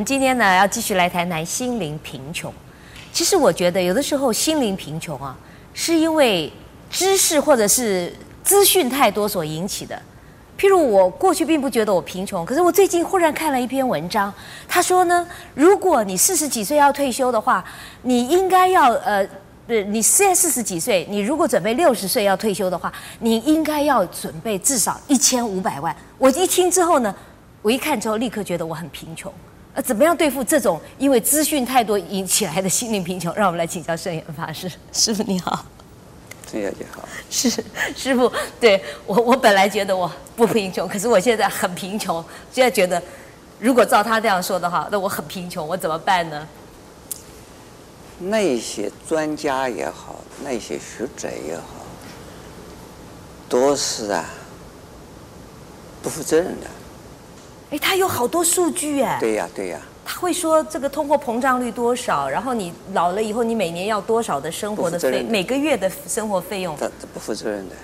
们今天呢，要继续来谈谈心灵贫穷。其实我觉得，有的时候心灵贫穷啊，是因为知识或者是资讯太多所引起的。譬如我过去并不觉得我贫穷，可是我最近忽然看了一篇文章，他说呢，如果你四十几岁要退休的话，你应该要呃，你现在四十几岁，你如果准备六十岁要退休的话，你应该要准备至少一千五百万。我一听之后呢，我一看之后立刻觉得我很贫穷。呃，怎么样对付这种因为资讯太多引起来的心灵贫穷？让我们来请教圣严法师。师傅你好。陈小姐好，是师傅，对我我本来觉得我不贫穷，可是我现在很贫穷，现在觉得如果照他这样说的话，那我很贫穷，我怎么办呢？那些专家也好，那些学者也好，都是啊不负责任的。哎，他有好多数据哎。对呀，对呀。他会说这个通货膨胀率多少，然后你老了以后你每年要多少的生活的费，的每个月的生活费用。这不负责任的。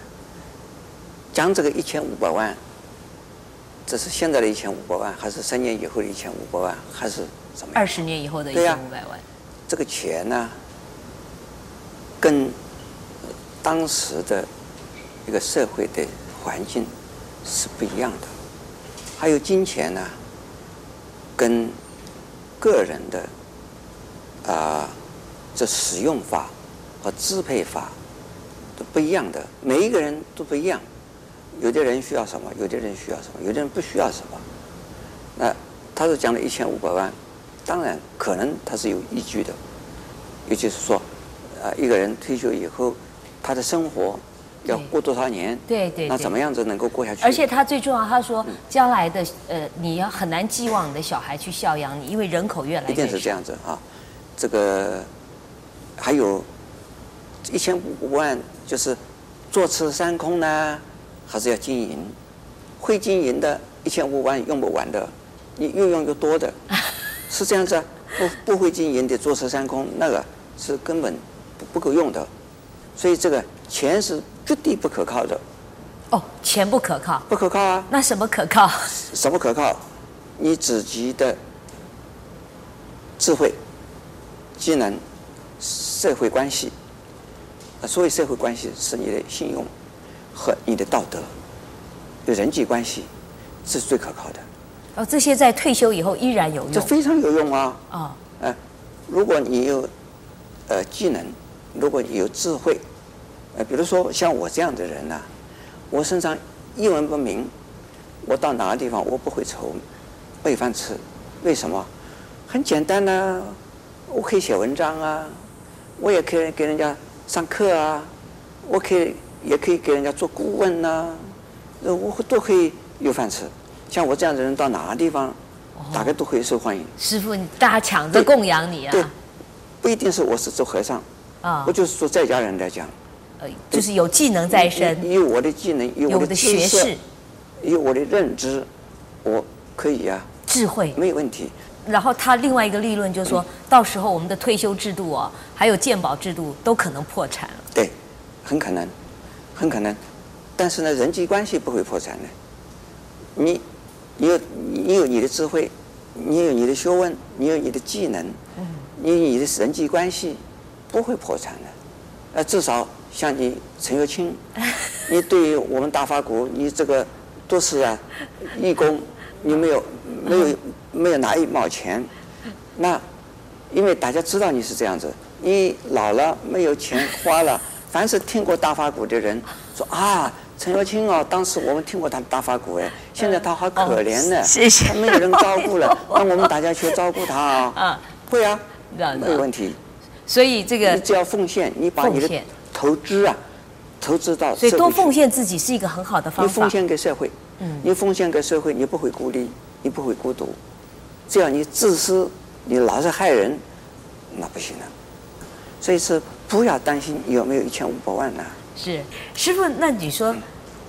讲这个一千五百万，这是现在的一千五百万，还是三年以后的一千五百万，还是什么？二十年以后的一千五百万。这个钱呢，跟当时的一个社会的环境是不一样的。还有金钱呢，跟个人的啊，这使用法和支配法都不一样的，每一个人都不一样。有的人需要什么，有的人需要什么，有的人不需要什么。那他是讲了一千五百万，当然可能他是有依据的，也就是说，啊，一个人退休以后，他的生活。要过多少年？对对，对，那怎么样子能够过下去？而且他最重要，他说将来的呃，你要很难寄望你的小孩去孝养你，因为人口越来越少。一定是这样子啊，这个还有一千五万，就是坐吃山空呢，还是要经营？会经营的一千五万用不完的，你越用越多的，是这样子啊。不不会经营的坐吃山空，那个是根本不不够用的，所以这个钱是。绝对不可靠的，哦，钱不可靠，不可靠啊。那什么可靠？什么可靠？你自己的智慧、技能、社会关系。啊，所谓社会关系是你的信用和你的道德，有人际关系，是最可靠的。哦，这些在退休以后依然有用。这非常有用啊！啊、哦，呃，如果你有呃技能，如果你有智慧。呃，比如说像我这样的人呢、啊，我身上一文不名，我到哪个地方我不会愁没饭吃，为什么？很简单呐、啊，我可以写文章啊，我也可以给人家上课啊，我可以也可以给人家做顾问呐、啊，我都可以有饭吃。像我这样的人到哪个地方，大概都可以受欢迎。师傅，你大家抢着供养你啊？对，不一定是我是做和尚啊，我就是做在家人来讲。呃，就是有技能在身，有我的技能，有我的学识，有我的认知，我可以呀、啊，智慧没有问题。然后他另外一个立论就是说，嗯、到时候我们的退休制度啊，还有健保制度都可能破产了。对，很可能，很可能。但是呢，人际关系不会破产的。你，你有你有你的智慧，你有你的学问，你有你的技能，嗯，你有你的人际关系不会破产的。呃，至少。像你陈月清，你对于我们大发鼓，你这个都是啊义工，你没有没有没有拿一毛钱，那因为大家知道你是这样子，你老了没有钱花了，凡是听过大发鼓的人说啊，陈月卿哦，当时我们听过他的大发鼓哎，现在他好可怜呢，谢谢，他没有人照顾了，让我们大家去照顾他啊，会啊，没有问题，所以这个你只要奉献，你把你的。投资啊，投资到所以多奉献自己是一个很好的方法。你奉献给社会，嗯，你奉献给社会，你不会孤立，你不会孤独。只要你自私，你老是害人，那不行了。所以是不要担心有没有一千五百万呢？是师傅，那你说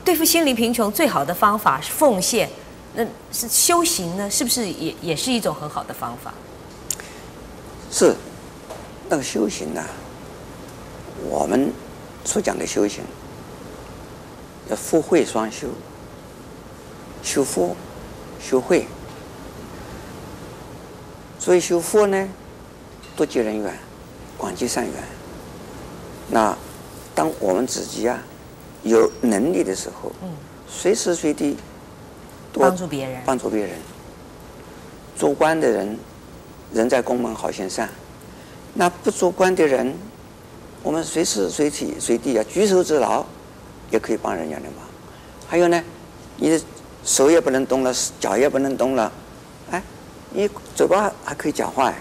对付心灵贫穷最好的方法是奉献，那是修行呢？是不是也也是一种很好的方法？是，那个修行呢、啊？我们所讲的修行，要福慧双修，修福、修慧。所以修福呢，多结人缘，广结善缘。那当我们自己啊有能力的时候，嗯，随时随地帮助别人，帮助别人。做官的人，人在宫门好行善。那不做官的人，我们随时随地随地啊举手之劳，也可以帮人家的忙。还有呢，你的手也不能动了，脚也不能动了，哎，你嘴巴还可以讲话哎。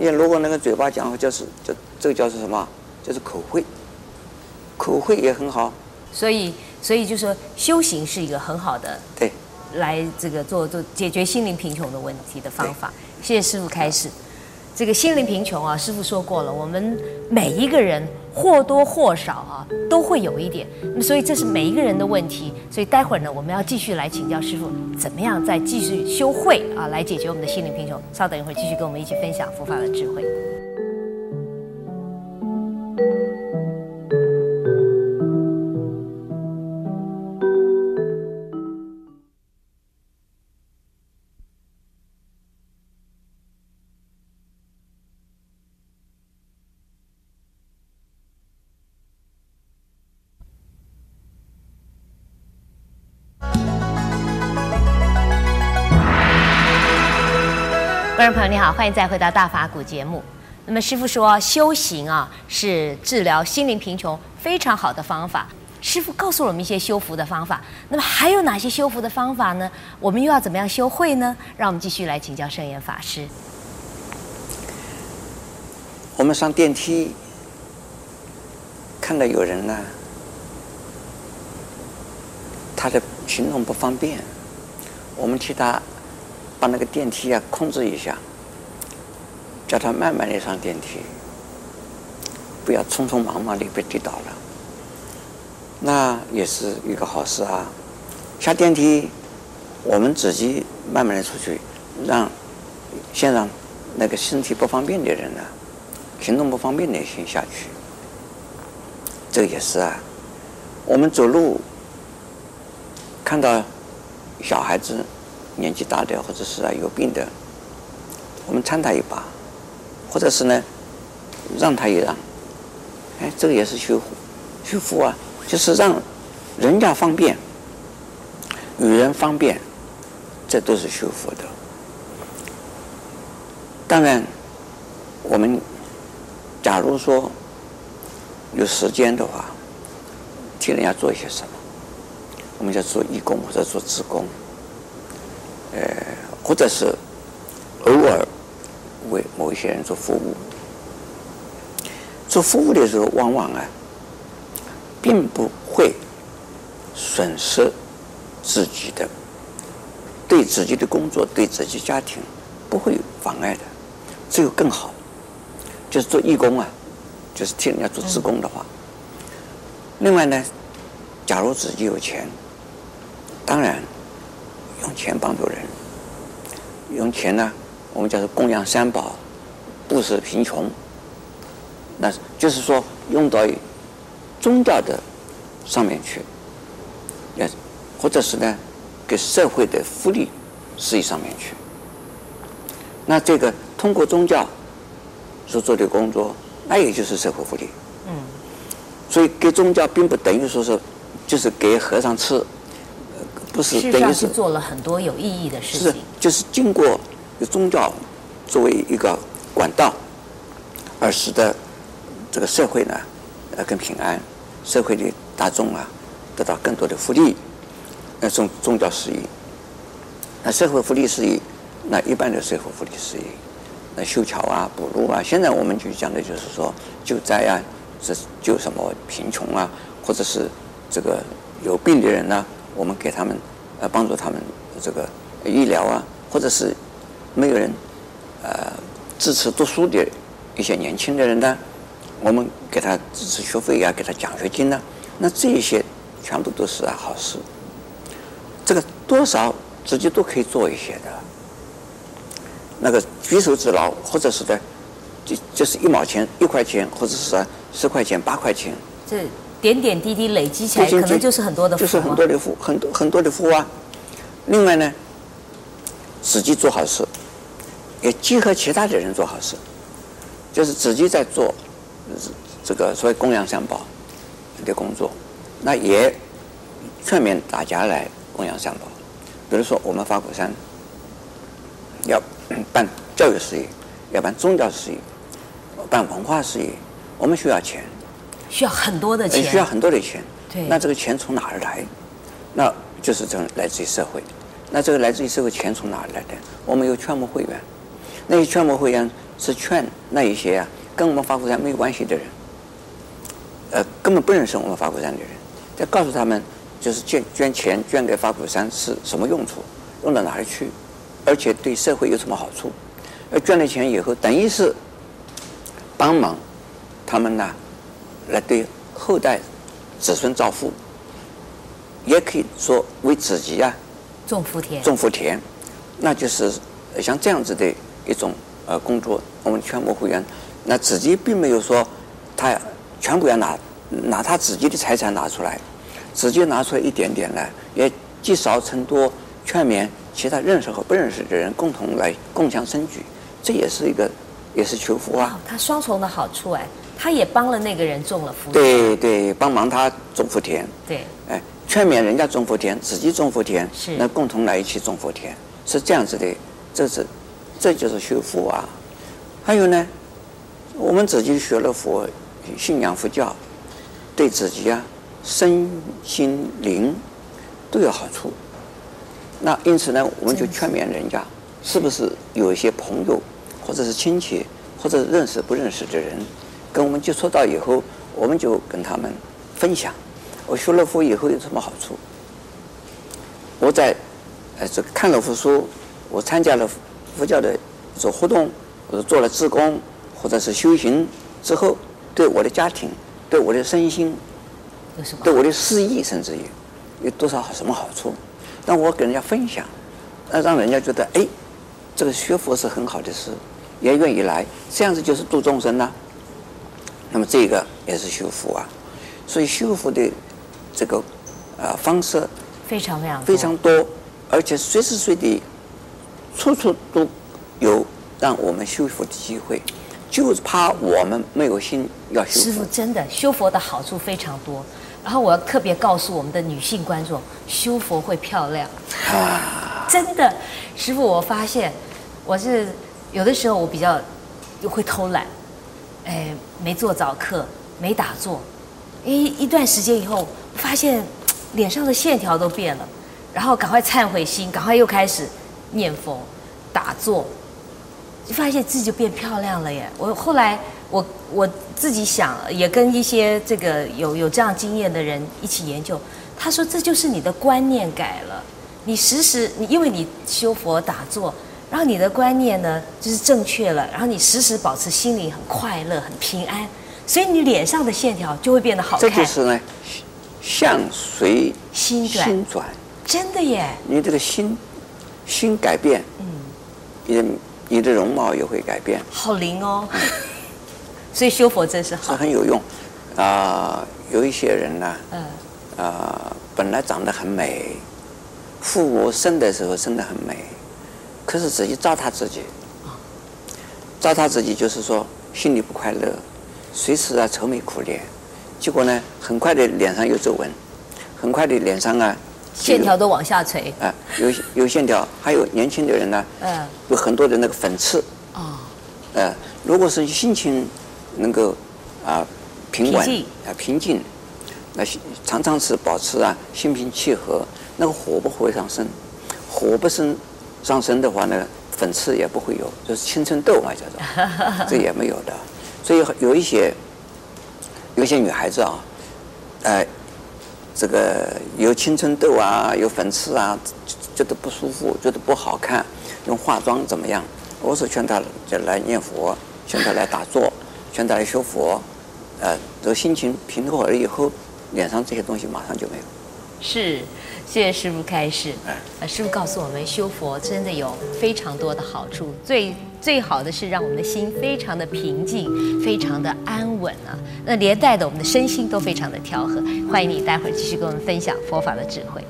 你如果那个嘴巴讲话就是，就这个叫是什么？就是口慧，口慧也很好。所以，所以就说修行是一个很好的对，来这个做做解决心灵贫穷的问题的方法。谢谢师傅开示。这个心灵贫穷啊，师傅说过了，我们每一个人或多或少啊都会有一点，那么所以这是每一个人的问题。所以待会儿呢，我们要继续来请教师傅，怎么样再继续修慧啊，来解决我们的心灵贫穷。稍等一会儿，继续跟我们一起分享佛法的智慧。众朋友你好，欢迎再回到大法古节目。那么师傅说修行啊是治疗心灵贫穷非常好的方法。师傅告诉我们一些修福的方法。那么还有哪些修福的方法呢？我们又要怎么样修慧呢？让我们继续来请教圣严法师。我们上电梯，看到有人呢，他的行动不方便，我们替他。把那个电梯啊控制一下，叫他慢慢的上电梯，不要匆匆忙忙的被跌倒了。那也是一个好事啊。下电梯，我们自己慢慢的出去，让先让那个身体不方便的人呢，行动不方便的先下去。这个也是啊。我们走路看到小孩子。年纪大的或者是啊有病的，我们搀他一把，或者是呢，让他一让，哎，这个也是修修福啊，就是让人家方便，与人方便，这都是修福的。当然，我们假如说有时间的话，替人家做一些什么，我们叫做义工或者做职工。呃，或者是偶尔为某一些人做服务，做服务的时候，往往啊，并不会损失自己的，对自己的工作、对自己家庭不会有妨碍的，只有更好。就是做义工啊，就是替人家做职工的话。另外呢，假如自己有钱，当然。用钱帮助人，用钱呢，我们叫做供养三宝，布施贫穷。那就是说，用到宗教的上面去，也或者是呢，给社会的福利事业上面去。那这个通过宗教所做的工作，那也就是社会福利。嗯。所以给宗教并不等于说是，就是给和尚吃。不是，等于是做了很多有意义的事情。是，就是经过宗教作为一个管道，而使得这个社会呢，呃，更平安，社会的大众啊，得到更多的福利。那宗宗教事业，那社会福利事业，那一般的社会福利事业，那修桥啊、补路啊，现在我们就讲的就是说救灾啊，是救什么贫穷啊，或者是这个有病的人呢、我们给他们，呃，帮助他们这个医疗啊，或者是没有人，呃，支持读书的一些年轻的人呢，我们给他支持学费呀、啊，给他奖学金呢、啊，那这一些全部都是啊好事。这个多少自己都可以做一些的，那个举手之劳，或者是的，就就是一毛钱、一块钱，或者是十块钱、八块钱。这点点滴滴累积起来，可能就是很多的福，就是很多的福，很多很多的福啊。另外呢，自己做好事，也集合其他的人做好事，就是自己在做这个所谓供养三宝的工作，那也劝勉大家来供养三宝。比如说，我们法鼓山要办教育事业，要办宗教事业，办文化事业，我们需要钱，需要很多的钱，需要很多的钱。对，那这个钱从哪儿来？那就是从来自于社会。那这个来自于社会钱从哪儿来的？我们有劝募会员，那些劝募会员是劝那一些啊跟我们法鼓山没有关系的人，呃，根本不认识我们法鼓山的人，再告诉他们。就是捐捐钱捐给法鼓山是什么用处，用到哪里去，而且对社会有什么好处？而捐了钱以后，等于是帮忙他们呢，来对后代子孙造福，也可以说为自己啊种福田。种福田，那就是像这样子的一种呃工作。我们全国会员，那自己并没有说他全部要拿拿他自己的财产拿出来。直接拿出来一点点来，也积少成多，劝勉其他认识和不认识的人共同来共享生举，这也是一个，也是求福啊。他双重的好处哎，他也帮了那个人种了福田。对对，帮忙他种福田。对。哎，劝勉人家种福田，自己种福田，是那共同来一起种福田，是这样子的，这是，这就是修福啊。还有呢，我们自己学了佛，信仰佛教，对自己啊。身心灵都有好处，那因此呢，我们就劝勉人家，是不是有一些朋友，或者是亲戚，或者认识不认识的人，跟我们接触到以后，我们就跟他们分享，我学了佛以后有什么好处？我在呃这个看了佛书，我参加了佛教的一种活动，或者做了志工，或者是修行之后，对我的家庭，对我的身心。对我的事业，甚至于有多少什么好处？但我给人家分享，那让人家觉得哎，这个学佛是很好的事，也愿意来，这样子就是度众生呐。那么这个也是修福啊，所以修福的这个呃方式非常非常非常多，而且随时随地处处都有让我们修复的机会，就是怕我们没有心要修福。师傅真的修佛的好处非常多。然后我要特别告诉我们的女性观众，修佛会漂亮，真的，师傅，我发现我是有的时候我比较又会偷懒，哎，没做早课，没打坐，一一段时间以后，我发现脸上的线条都变了，然后赶快忏悔心，赶快又开始念佛、打坐，就发现自己就变漂亮了耶！我后来。我我自己想，也跟一些这个有有这样经验的人一起研究。他说，这就是你的观念改了，你时时你因为你修佛打坐，然后你的观念呢就是正确了，然后你时时保持心里很快乐、很平安，所以你脸上的线条就会变得好看。这就是呢，相随心转，心转，真的耶！你这个心心改变，嗯，你的你的容貌也会改变。好灵哦。所以修佛真是好，是很有用，啊、呃，有一些人呢，嗯，啊、呃，本来长得很美，父母生的时候生得很美，可是自己糟蹋自己，糟蹋自己就是说心里不快乐，随时啊愁眉苦脸，结果呢，很快的脸上有皱纹，很快的脸上啊线条都往下垂，啊、呃，有有线条，还有年轻的人呢，嗯，有很多的那个粉刺，哦，呃，如果是心情。能够啊平稳啊平静，那常常是保持啊心平气和，那个火不会上升，火不升上升的话呢，粉刺也不会有，就是青春痘嘛叫做，这也没有的。所以有一些有一些女孩子啊，呃，这个有青春痘啊，有粉刺啊，觉得不舒服，觉得不好看，用化妆怎么样？我是劝她就来念佛，劝她来打坐。劝她来修佛，呃，这个心情平和了以后，脸上这些东西马上就没有。是，谢谢师傅开示。哎，师傅告诉我们，修佛真的有非常多的好处，最最好的是让我们的心非常的平静，非常的安稳啊。那连带的我们的身心都非常的调和。欢迎你待会儿继续跟我们分享佛法的智慧。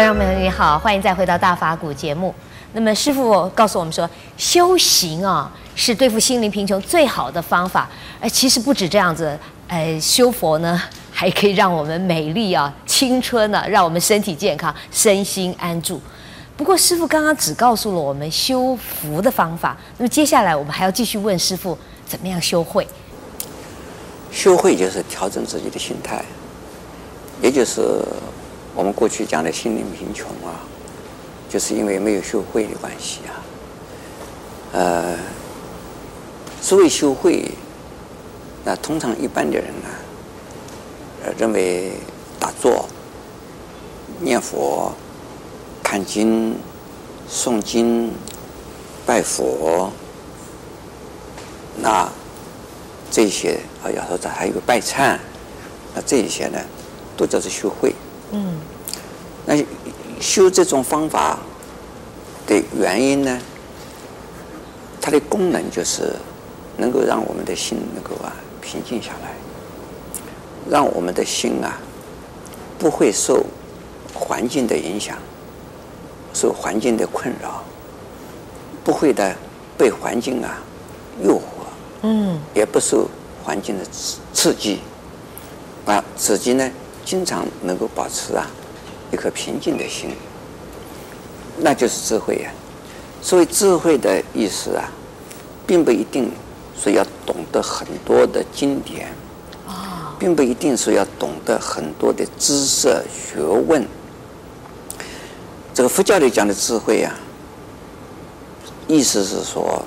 观众朋友你好，欢迎再回到大法古节目。那么师傅告诉我们说，修行啊是对付心灵贫穷最好的方法。哎，其实不止这样子，哎，修佛呢还可以让我们美丽啊、青春啊，让我们身体健康、身心安住。不过师傅刚刚只告诉了我们修福的方法，那么接下来我们还要继续问师傅，怎么样修慧？修慧就是调整自己的心态，也就是。我们过去讲的心灵贫穷啊，就是因为没有修慧的关系啊。呃，所谓修慧，那通常一般的人呢，呃，认为打坐、念佛、看经、诵经、拜佛，那这些啊，要说这还有个拜忏，那这些呢，都叫做修慧。嗯，那修这种方法的原因呢？它的功能就是能够让我们的心能够啊平静下来，让我们的心啊不会受环境的影响，受环境的困扰，不会的被环境啊诱惑，嗯，也不受环境的刺刺激，啊，自己呢。经常能够保持啊一颗平静的心，那就是智慧呀。所谓智慧的意思啊，并不一定说要懂得很多的经典，啊，并不一定说要懂得很多的知识学问。这个佛教里讲的智慧啊，意思是说，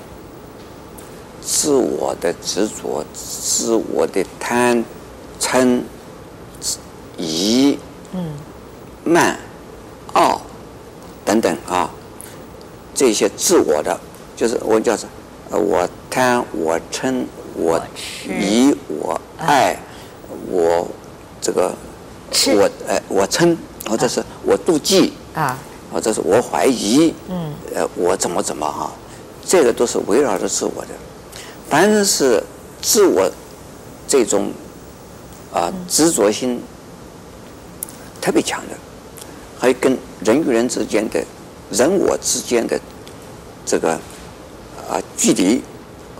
自我的执着、自我的贪嗔。疑、嗯、慢、傲等等啊，这些自我的，就是我叫做呃，我贪、我嗔、我疑、我爱、我这个我呃，我嗔，或者是我妒忌啊，或者是我怀疑，嗯，呃，我怎么怎么哈，这个都是围绕着自我的。凡是自我这种啊执着心。特别强的，还有跟人与人之间的、人我之间的这个啊距离，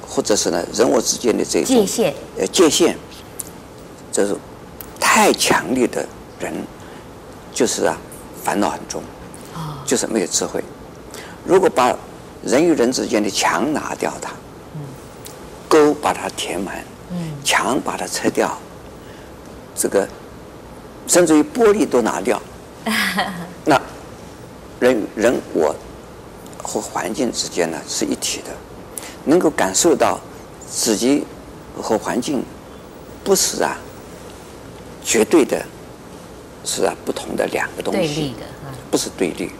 或者是呢人我之间的这种界限，呃界限，这是太强烈的人，就是啊烦恼很重，就是没有智慧。如果把人与人之间的墙拿掉它，沟把它填满，墙把它拆掉，这个。甚至于玻璃都拿掉，那人人我和环境之间呢是一体的，能够感受到自己和环境不是啊绝对的，是啊不同的两个东西，不是对立，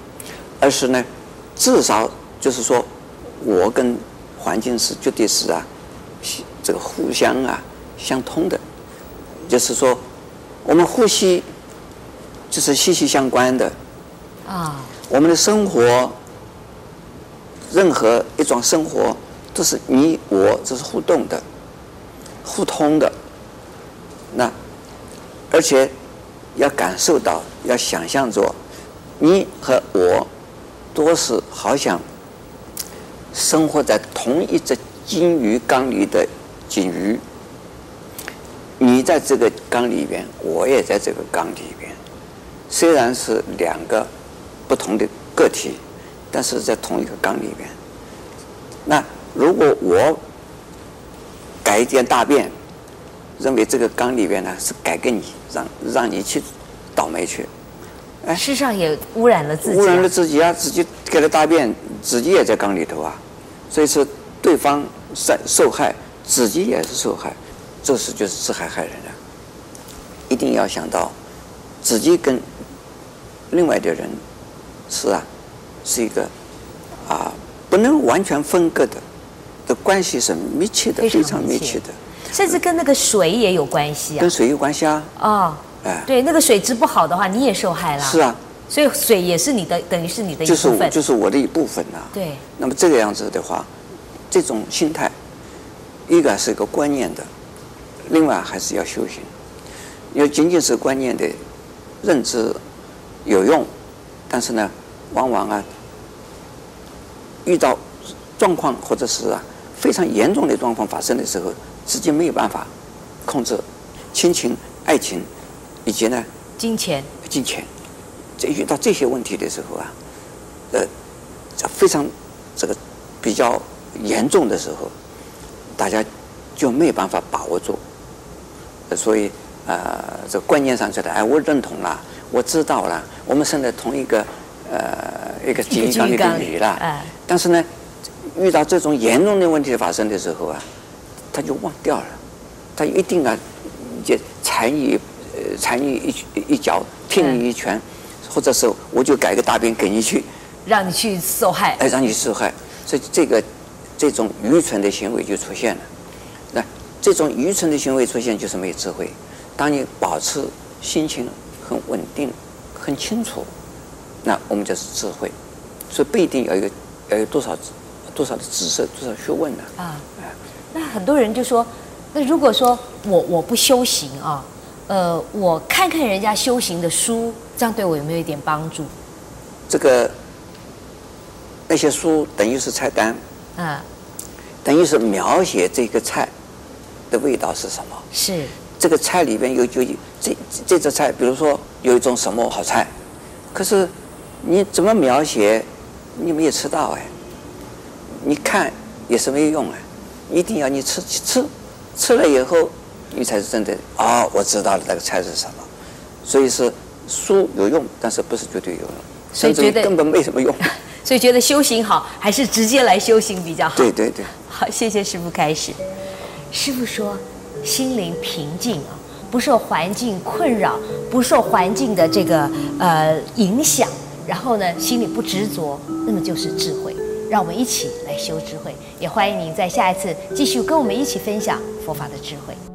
而是呢至少就是说我跟环境是绝对是啊这个互相啊相通的，就是说。我们呼吸就是息息相关的啊，我们的生活，任何一种生活都是你我，这是互动的、互通的。那而且要感受到，要想象着，你和我都是好像生活在同一只金鱼缸里的金鱼。你在这个缸里边，我也在这个缸里边。虽然是两个不同的个体，但是在同一个缸里边。那如果我改一点大便，认为这个缸里边呢是改给你，让让你去倒霉去，哎，世上也污染了自己，污染了自己啊！自己改了大便，自己也在缸里头啊。所以说，对方受受害，自己也是受害。这是就是自害害人了，一定要想到自己跟另外的人是啊，是一个啊不能完全分割的的关系是密切的，非常密切的，甚至跟那个水也有关系啊，跟水有关系啊。哦，哎，对，那个水质不好的话，你也受害了。是啊，所以水也是你的，等于是你的一部分，就是就是我的一部分呐。对。那么这个样子的话，这种心态，一个是一个观念的。另外还是要修行，因为仅仅是观念的认知有用，但是呢，往往啊，遇到状况或者是啊非常严重的状况发生的时候，自己没有办法控制亲情、爱情，以及呢金钱、金钱，在遇到这些问题的时候啊，呃，非常这个比较严重的时候，大家就没有办法把握住，所以呃，这个观念上觉得，哎，我认同了，我知道了，我们生在同一个呃一个基因缸里的里了，哎，但是呢。遇到这种严重的问题发生的时候啊，他就忘掉了，他一定啊，就踩你呃踩你一一脚，踢你一拳，或者是我就改个大便给你去，让你去受害，哎，让你受害，所以这个这种愚蠢的行为就出现了。那这种愚蠢的行为出现就是没有智慧。当你保持心情很稳定、很清楚，那我们就是智慧。所以不一定要有要有多少。多少的知识，多少学问呢？啊，那很多人就说，那如果说我我不修行啊，呃，我看看人家修行的书，这样对我有没有一点帮助？这个那些书等于是菜单，啊，等于是描写这个菜的味道是什么？是这个菜里边有就这这只菜，比如说有一种什么好菜，可是你怎么描写，你没有吃到哎。你看也是没有用啊，一定要你吃吃，吃了以后，你才是真的啊、哦！我知道了那个菜是什么，所以是书有用，但是不是绝对有用，甚至于根本没什么用。所以觉得修行好，还是直接来修行比较好。对对对。好，谢谢师傅开始。师傅说，心灵平静啊，不受环境困扰，不受环境的这个呃影响，然后呢，心里不执着，那么就是智慧。让我们一起来修智慧，也欢迎您在下一次继续跟我们一起分享佛法的智慧。